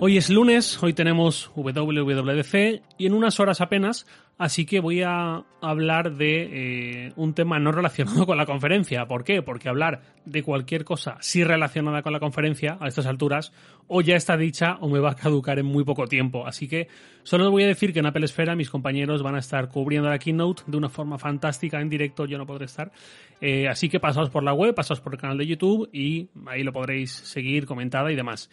Hoy es lunes, hoy tenemos WWDC y en unas horas apenas, así que voy a hablar de eh, un tema no relacionado con la conferencia. ¿Por qué? Porque hablar de cualquier cosa sí relacionada con la conferencia a estas alturas o ya está dicha o me va a caducar en muy poco tiempo. Así que solo voy a decir que en Apple Esfera mis compañeros van a estar cubriendo la keynote de una forma fantástica en directo, yo no podré estar. Eh, así que pasaos por la web, pasaos por el canal de YouTube y ahí lo podréis seguir, comentada y demás.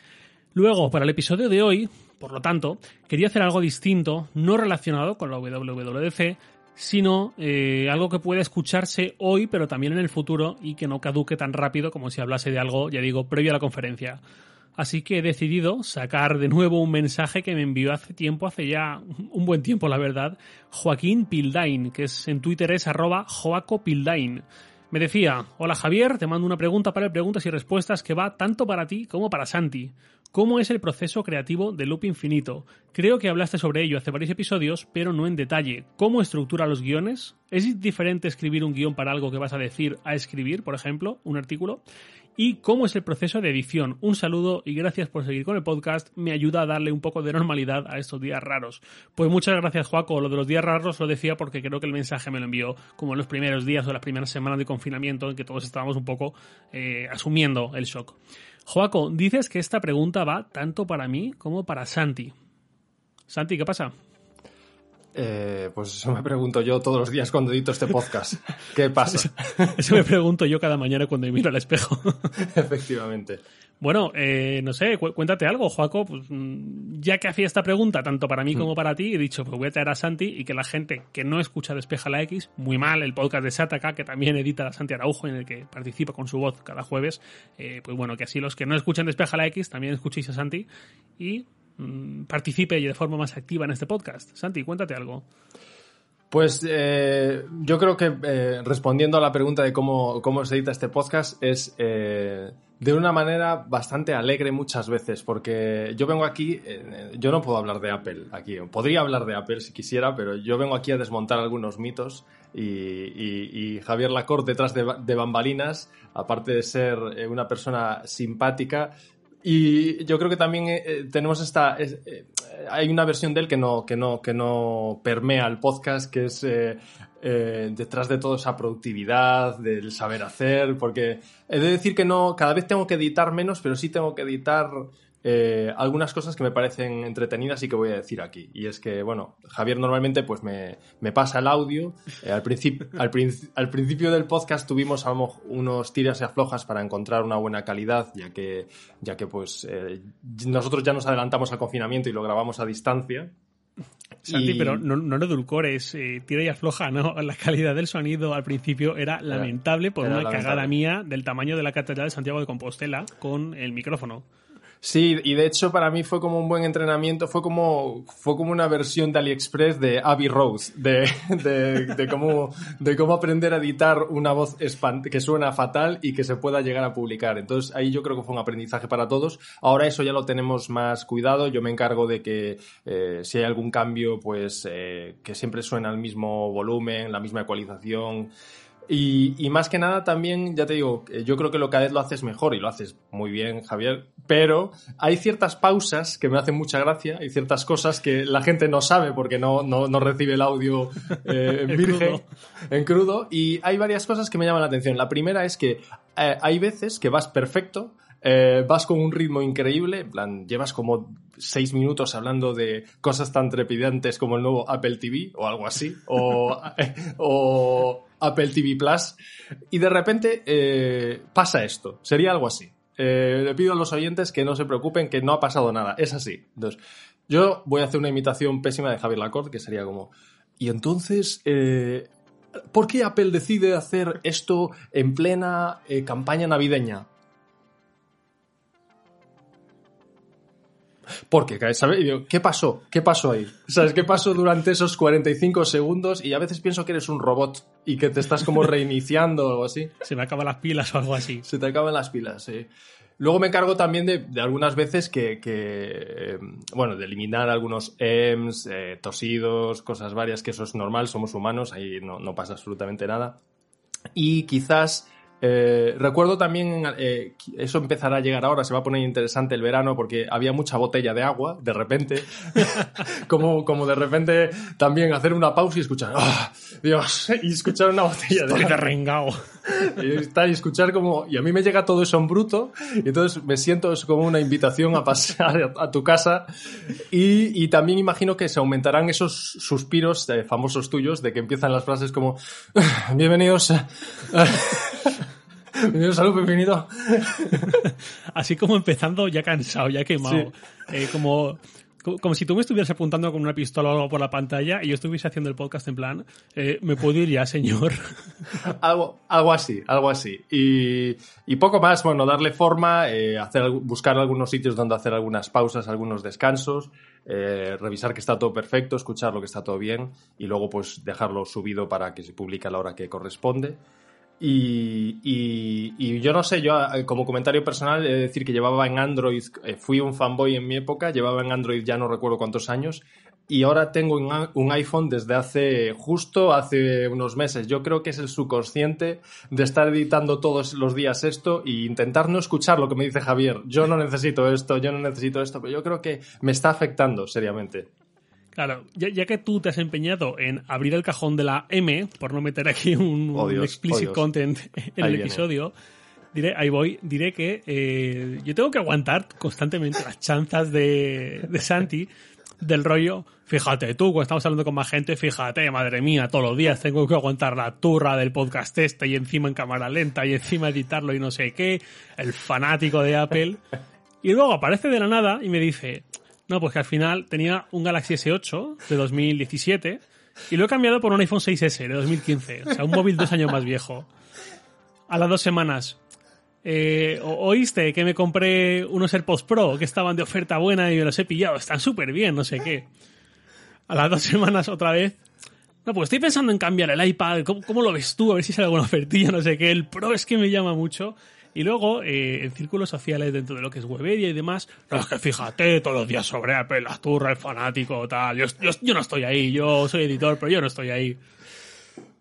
Luego, para el episodio de hoy, por lo tanto, quería hacer algo distinto, no relacionado con la WWDC, sino eh, algo que pueda escucharse hoy, pero también en el futuro y que no caduque tan rápido como si hablase de algo, ya digo, previo a la conferencia. Así que he decidido sacar de nuevo un mensaje que me envió hace tiempo, hace ya un buen tiempo, la verdad, Joaquín Pildain, que es en Twitter es arroba joacopildain. Me decía, hola Javier, te mando una pregunta para el preguntas y respuestas que va tanto para ti como para Santi. ¿Cómo es el proceso creativo de Loop Infinito? Creo que hablaste sobre ello hace varios episodios, pero no en detalle. ¿Cómo estructura los guiones? ¿Es diferente escribir un guion para algo que vas a decir a escribir, por ejemplo, un artículo? ¿Y cómo es el proceso de edición? Un saludo y gracias por seguir con el podcast. Me ayuda a darle un poco de normalidad a estos días raros. Pues muchas gracias, Joaco. Lo de los días raros lo decía porque creo que el mensaje me lo envió como en los primeros días o las primeras semanas de confinamiento en que todos estábamos un poco eh, asumiendo el shock. Joaco, dices que esta pregunta va tanto para mí como para Santi. Santi, ¿qué pasa? Eh, pues eso me pregunto yo todos los días cuando edito este podcast. ¿Qué pasa? Eso, me pregunto yo cada mañana cuando me miro al espejo. Efectivamente. Bueno, eh, no sé, cuéntate algo, Joaco. Pues, mm, ya que hacía esta pregunta, tanto para mí mm. como para ti, he dicho, pues voy a traer a Santi y que la gente que no escucha Despeja la X, muy mal, el podcast de Sataka, que también edita a Santi Araujo, en el que participa con su voz cada jueves, eh, pues bueno, que así los que no escuchan Despeja la X también escuchéis a Santi y Mm, participe de forma más activa en este podcast. Santi, cuéntate algo. Pues eh, yo creo que eh, respondiendo a la pregunta de cómo, cómo se edita este podcast es eh, de una manera bastante alegre muchas veces, porque yo vengo aquí, yo no puedo hablar de Apple aquí, podría hablar de Apple si quisiera, pero yo vengo aquí a desmontar algunos mitos y, Javier Lacorte detrás de, de, bambalinas, aparte de ser una persona simpática, y yo creo que también eh, eh, tenemos esta. Eh, hay una versión de él que no, que no, que no permea el podcast, que es detrás de toda esa productividad, del saber hacer, porque he de decir que no, cada vez tengo que editar menos, pero sí tengo que editar eh, algunas cosas que me parecen entretenidas y que voy a decir aquí. Y es que, bueno, Javier normalmente pues me, pasa el audio. Eh, al, principio, al, principio del podcast tuvimos unos tiras y aflojas para encontrar una buena calidad, ya que, ya que pues eh, nosotros ya nos adelantamos al confinamiento y lo grabamos a distancia. Santi, pero no, no lo edulcores, tira y afloja, ¿no? La calidad del sonido al principio era, lamentable por una cagada mía del tamaño de la Catedral de Santiago de Compostela con el micrófono. Sí, y de hecho para mí fue como un buen entrenamiento, fue como, fue como una versión de AliExpress de Abbey Rose, de, de, cómo, de cómo aprender a editar una voz que suena fatal y que se pueda llegar a publicar. Entonces ahí yo creo que fue un aprendizaje para todos. Ahora eso ya lo tenemos más cuidado, yo me encargo de que eh, si hay algún cambio, pues eh, que siempre suena al mismo volumen, la misma ecualización. Y, más que nada también, ya te digo, yo creo que lo cada vez lo haces mejor y lo haces muy bien, Javier, pero hay ciertas pausas que me hacen mucha gracia, hay ciertas cosas que la gente no sabe porque no, no, no recibe el audio eh, en virgen, en crudo, y hay varias cosas que me llaman la atención. La primera es que eh, hay veces que vas perfecto, eh, vas con un ritmo increíble, plan, llevas como seis minutos hablando de cosas tan trepidantes como el nuevo Apple TV o algo así, o, Apple TV Plus, y de repente eh, pasa esto. Sería algo así. Eh, le pido a los oyentes que no se preocupen, que no ha pasado nada. Es así. Entonces, yo voy a hacer una imitación pésima de Javier Lacorte, que sería como. Y entonces, ¿por qué Apple decide hacer esto en plena campaña navideña? Porque, ¿sabes? ¿Qué pasó? ¿Qué pasó ahí? ¿Sabes qué pasó durante esos 45 segundos? Y a veces pienso que eres un robot y que te estás como reiniciando o algo así. Se me acaban las pilas o algo así. Se te acaban las pilas, sí. Luego me encargo también de, algunas veces que, eh, bueno, de eliminar algunos EMS, eh, tosidos, cosas varias, que eso es normal, somos humanos, ahí no, no pasa absolutamente nada. Y quizás eh, recuerdo también, eh, eso empezará a llegar ahora, se va a poner interesante el verano porque había mucha botella de agua, de repente, como, como de repente también hacer una pausa y escuchar, ¡ah! Dios, y escuchar una botella de agua. Y, y escuchar como, y a mí me llega todo eso en bruto, y entonces me siento es como una invitación a pasar a, tu casa, y, y, también imagino que se aumentarán esos suspiros eh, famosos tuyos de que empiezan las frases como, bienvenidos. Bienvenidos salud, bienvenido. Así como empezando ya cansado, ya quemado. Eh, como, como si tú me estuvieras apuntando con una pistola o algo por la pantalla y yo estuviese haciendo el podcast en plan, eh, ¿me puedo ir ya, señor? algo, algo así, algo así. Y, y poco más, bueno, darle forma, eh, hacer, buscar algunos sitios donde hacer algunas pausas, algunos descansos, revisar que está todo perfecto, escuchar lo que está todo bien y luego pues dejarlo subido para que se publique a la hora que corresponde. Y, yo no sé, yo como comentario personal he de decir que llevaba en Android, eh, fui un fanboy en mi época, llevaba en Android ya no recuerdo cuántos años, y ahora tengo un iPhone desde hace justo hace unos meses. Yo creo que es el subconsciente de estar editando todos los días esto e intentar no escuchar lo que me dice Javier. Yo no necesito esto, yo no necesito esto, pero yo creo que me está afectando seriamente. Claro, ya, que tú te has empeñado en abrir el cajón de la M, por no meter aquí un, oh, explicit oh, content en el episodio, diré, ahí voy, diré que eh, yo tengo que aguantar constantemente las chanzas de, de Santi del rollo, fíjate tú, cuando estamos hablando con más gente, fíjate, madre mía, todos los días tengo que aguantar la turra del podcast este y encima en cámara lenta y encima editarlo y no sé qué, el fanático de Apple. Y luego aparece de la nada y me dice, no, pues que al final tenía un Galaxy S8 de 2017 y lo he cambiado por un iPhone 6S de 2015. O sea, un móvil dos años más viejo. A las dos semanas. Eh, ¿Oíste que me compré unos AirPods Pro que estaban de oferta buena y me los he pillado? Están súper bien, no sé qué. A las dos semanas otra vez. No, pues estoy pensando en cambiar el iPad. ¿Cómo, cómo lo ves tú? A ver si sale alguna ofertilla, no sé qué. El Pro es que me llama mucho. Y luego, eh, en círculos sociales, dentro de lo que es Webedia y demás, no, es que fíjate, todos los días sobre Apple, la turra, el fanático, tal. Yo, yo, no estoy ahí, yo soy editor, pero yo no estoy ahí.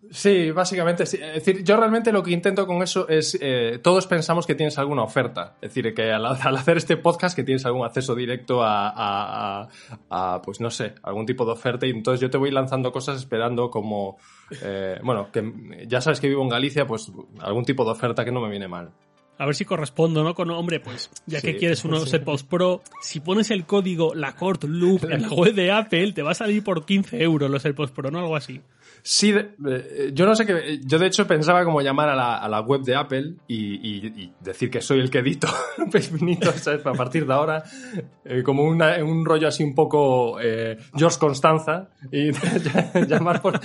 Sí, básicamente sí. Es decir, yo realmente lo que intento con eso es, eh, todos pensamos que tienes alguna oferta. Es decir, que al, hacer este podcast que tienes algún acceso directo a, a, pues no sé, algún tipo de oferta y entonces yo te voy lanzando cosas esperando como, eh, bueno, que ya sabes que vivo en Galicia, pues algún tipo de oferta que no me viene mal. A ver si correspondo, ¿no? Con, hombre, pues, ya que quieres unos AirPods Pro, si pones el código Lacord Loop en la web de Apple, te va a salir por 15 euros los AirPods Pro, ¿no? Algo así. Sí, yo no sé qué. Yo de hecho pensaba como llamar a la, a la web de Apple y, decir que soy el que edito ¿sabes? A partir de ahora, eh, como un rollo así un poco eh, George Constanza y llamar por.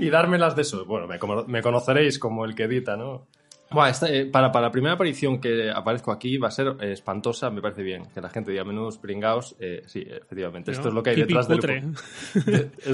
y, darme las de eso. Bueno, me, me conoceréis como el que edita, ¿no? Bueno, eh, para, para, la primera aparición que aparezco aquí va a ser eh, espantosa, me parece bien. Que la gente diga menudos pringados. Eh, sí, efectivamente. esto es lo que hay detrás del,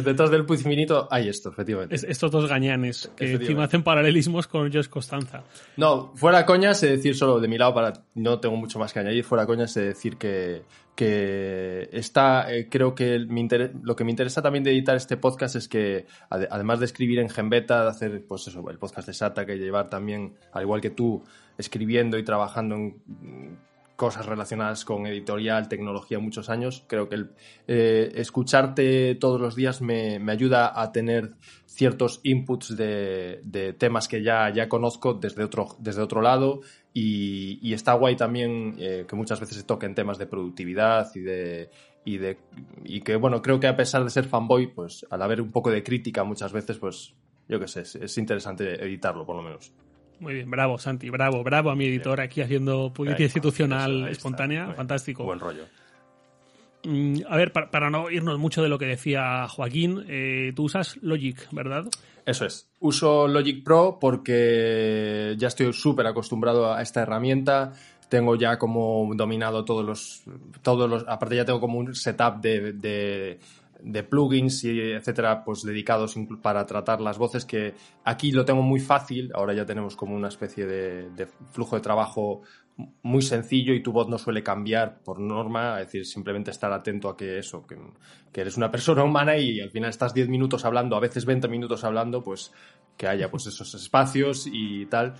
detrás del Puigminito. Hay esto, efectivamente. estos dos gañanes que encima hacen paralelismos con Josh Costanza. No, fuera coña, sé decir solo de mi lado, para no tengo mucho más que añadir. Fuera coña, sé decir que, que está, eh, creo que lo que me interesa también de editar este podcast es que, además de escribir en Genbeta, de hacer, pues eso, el podcast de Sata, que llevar también, al igual que tú, escribiendo y trabajando en cosas relacionadas con editorial, tecnología muchos años. Creo que el, eh, escucharte todos los días me, ayuda a tener ciertos inputs de, de, temas que ya, ya conozco desde otro, desde otro lado y, está guay también eh, que muchas veces se toquen temas de productividad y de, y de y que bueno creo que a pesar de ser fanboy pues al haber un poco de crítica muchas veces pues yo qué sé es, interesante editarlo por lo menos muy bien, bravo Santi, bravo, bravo a mi editor aquí haciendo publicidad institucional espontánea, fantástico. Buen rollo. Mm, a ver, para, no irnos mucho de lo que decía Joaquín, eh, tú usas Logic, ¿verdad? Eso es. Uso Logic Pro porque ya estoy súper acostumbrado a esta herramienta. Tengo ya como dominado todos los, todos los. Aparte, ya tengo como un setup de, de, plugins y etcétera, pues dedicados para tratar las voces. Que aquí lo tengo muy fácil. Ahora ya tenemos como una especie de, flujo de trabajo muy sencillo y tu voz no suele cambiar por norma, es decir, simplemente estar atento a que eso, que, eres una persona humana y al final estás 10 minutos hablando, a veces 20 minutos hablando, pues que haya pues esos espacios y tal.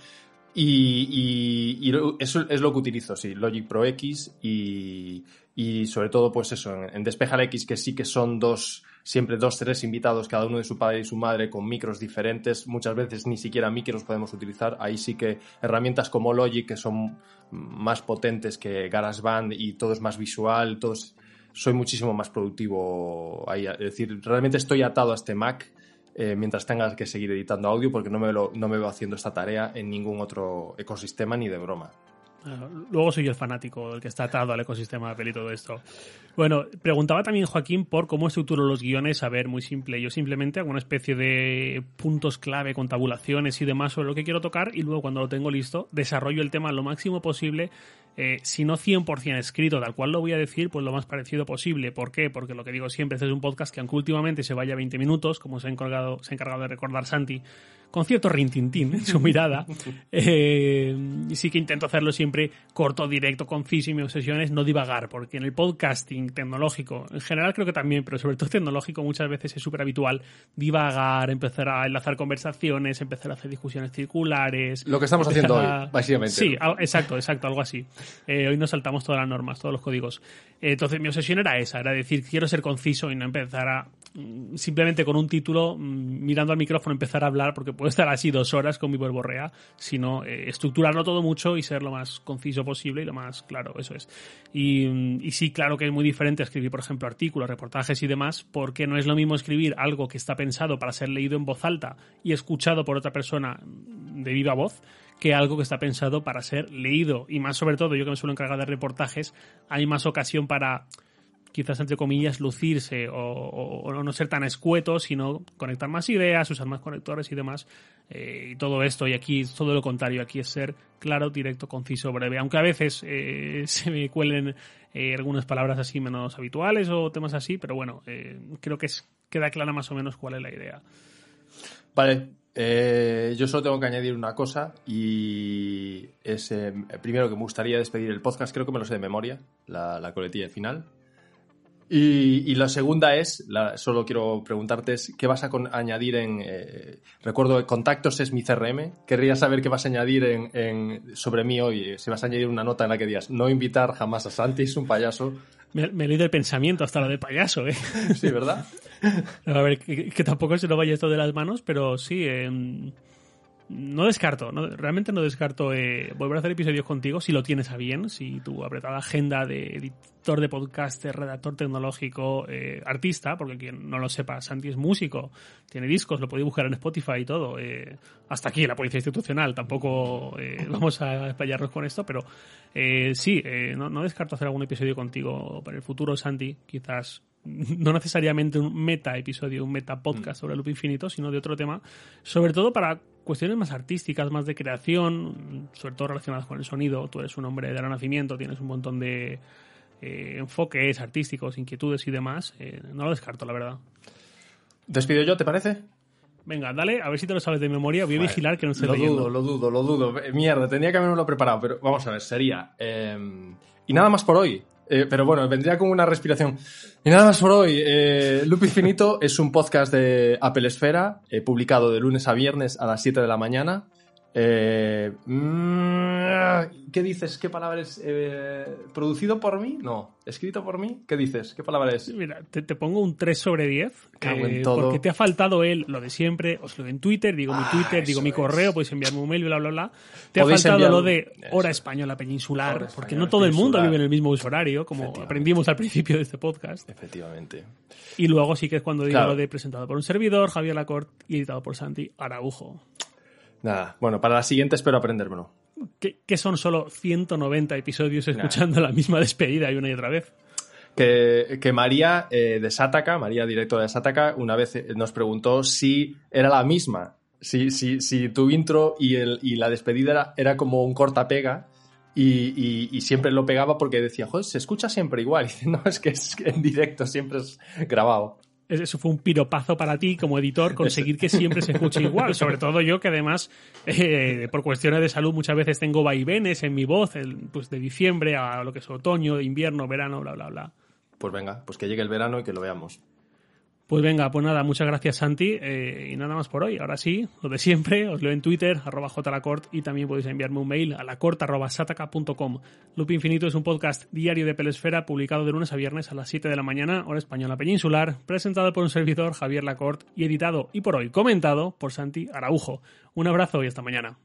Y, y, eso es lo que utilizo, sí, Logic Pro X y, y sobre todo pues eso, en, en Despejar X que sí que son dos siempre dos, tres invitados, cada uno de su padre y su madre, con micros diferentes. Muchas veces ni siquiera micros podemos utilizar. Ahí sí que herramientas como Logic, que son más potentes que GarageBand y todo es más visual, todos soy muchísimo más productivo ahí. Es decir, realmente estoy atado a este Mac eh, mientras tenga que seguir editando audio porque no me, lo, no me veo haciendo esta tarea en ningún otro ecosistema ni de broma. Luego soy el fanático, el que está atado al ecosistema de Apple y todo esto. Bueno, preguntaba también Joaquín por cómo estructuro los guiones. A ver, muy simple. Yo simplemente hago una especie de puntos clave con tabulaciones y demás sobre lo que quiero tocar y luego cuando lo tengo listo desarrollo el tema lo máximo posible eh, si no 100% escrito, tal cual lo voy a decir, pues lo más parecido posible. ¿Por qué? Porque lo que digo siempre, este es un podcast que aunque últimamente se vaya 20 minutos, como se ha encargado, se ha encargado de recordar Santi, con cierto rintintín en su mirada. Eh, sí que intento hacerlo siempre corto, directo, conciso y mi obsesión es no divagar, porque en el podcasting tecnológico, en general creo que también, pero sobre todo tecnológico, muchas veces es súper habitual divagar, empezar a enlazar conversaciones, empezar a hacer discusiones circulares. Lo que estamos haciendo hoy, básicamente. Sí, exacto, exacto, algo así. Eh, hoy nos saltamos todas las normas, todos los códigos. entonces mi obsesión era esa, era decir, quiero ser conciso y no empezar a simplemente con un título, mm, mirando al micrófono, empezar a hablar, porque puedo estar así dos horas con mi verborrea, sino eh, estructurarlo todo mucho y ser lo más conciso posible y lo más claro, eso es. Y, y, sí, claro que es muy diferente escribir, por ejemplo, artículos, reportajes y demás, porque no es lo mismo escribir algo que está pensado para ser leído en voz alta y escuchado por otra persona de viva voz, que algo que está pensado para ser leído. Y más sobre todo, yo que me suelo encargar de reportajes, hay más ocasión para quizás entre comillas lucirse o, no ser tan escueto, sino conectar más ideas, usar más conectores y demás. Eh, y todo esto, y aquí es todo lo contrario, aquí es ser claro, directo, conciso, breve. Aunque a veces eh, se me cuelen eh, algunas palabras así menos habituales o temas así, pero bueno, creo que queda clara más o menos cuál es la idea. Vale, yo solo tengo que añadir una cosa y es primero que me gustaría despedir el podcast, creo que me lo sé de memoria, la, la coletilla final, y, la segunda es, solo quiero preguntarte, ¿qué vas a añadir en... Eh, recuerdo, contactos es mi CRM. Querría saber qué vas a añadir en, sobre mí hoy. Si vas a añadir una nota en la que digas, no invitar jamás a Santi, es un payaso. Me, he leído el pensamiento hasta la de payaso, ¿eh? Sí, ¿verdad? a ver, que, tampoco se lo vaya esto de las manos, pero sí... Eh, no descarto, realmente no descarto eh, volver a hacer episodios contigo si lo tienes a bien, si tu apretada agenda de editor de podcast, redactor tecnológico, eh, artista, porque quien no lo sepa, Santi es músico, tiene discos, lo podéis buscar en Spotify y todo. Eh, hasta aquí la policía institucional, tampoco vamos a explayarnos con esto, pero sí, no, no descarto hacer algún episodio contigo para el futuro, Santi, quizás no necesariamente un meta episodio, un meta podcast mm. sobre el loop infinito, sino de otro tema, sobre todo para cuestiones más artísticas, más de creación, sobre todo relacionadas con el sonido. Tú eres un hombre de renacimiento, tienes un montón de eh, enfoques artísticos, inquietudes y demás. Eh, no lo descarto, la verdad. ¿Despido yo, te parece? Venga, dale, a ver si te lo sabes de memoria. Voy a vigilar que no estés lo dudo, lo dudo, lo dudo. Eh, mierda, tenía que haberme lo preparado, pero vamos a ver, sería... y nada más por hoy. Eh, pero bueno, vendría con una respiración. Y nada más por hoy. Eh, Loop Infinito es un podcast de Apple Esfera, eh, publicado de lunes a viernes a las 7 de la mañana. Eh, mm, ¿Qué dices? ¿Qué palabra es? Eh, ¿Producido por mí? No. ¿Escrito por mí? ¿Qué dices? ¿Qué palabra es? Mira, te, pongo un 3 sobre 10. Eh, porque te ha faltado él, lo de siempre. Os lo en Twitter, digo mi ah, Twitter, digo mi correo, podéis enviarme un mail, bla, bla, bla. Te ha faltado lo de hora española peninsular, porque no todo el mundo vive en el mismo horario, como aprendimos al principio de este podcast. Efectivamente. Y luego sí que es cuando digo lo de presentado por un servidor, Javier Lacorte, y editado por Santi Araujo. Nada, bueno, para la siguiente espero aprendérmelo. Que, son solo 190 episodios escuchando la misma despedida y una y otra vez. Que, que María eh, de Sataka, María directora de Sataka, una vez eh, nos preguntó si era la misma. Si, si, si tu intro y, el, y la despedida era, era como un corta-pega. Y, y, siempre lo pegaba porque decía, joder, se escucha siempre igual. Y dice, no, es que es en directo, siempre es grabado. Eso fue un piropazo para ti como editor conseguir que siempre se escuche igual. Sobre todo yo que además eh, por cuestiones de salud muchas veces tengo vaivenes en mi voz, pues de diciembre a lo que es otoño, invierno, verano, bla, bla, bla. Pues venga, pues que llegue el verano y que lo veamos. Pues venga, pues nada, muchas gracias Santi eh, y nada más por hoy. Ahora sí, lo de siempre, os leo en Twitter, arroba jlacort y también podéis enviarme un mail a lacort arroba sataka.com. Loop Infinito es un podcast diario de Pelesfera publicado de lunes a viernes a las 7 de la mañana, hora española peninsular, presentado por un servidor Javier Lacort y editado y por hoy comentado por Santi Araujo. Un abrazo y hasta mañana.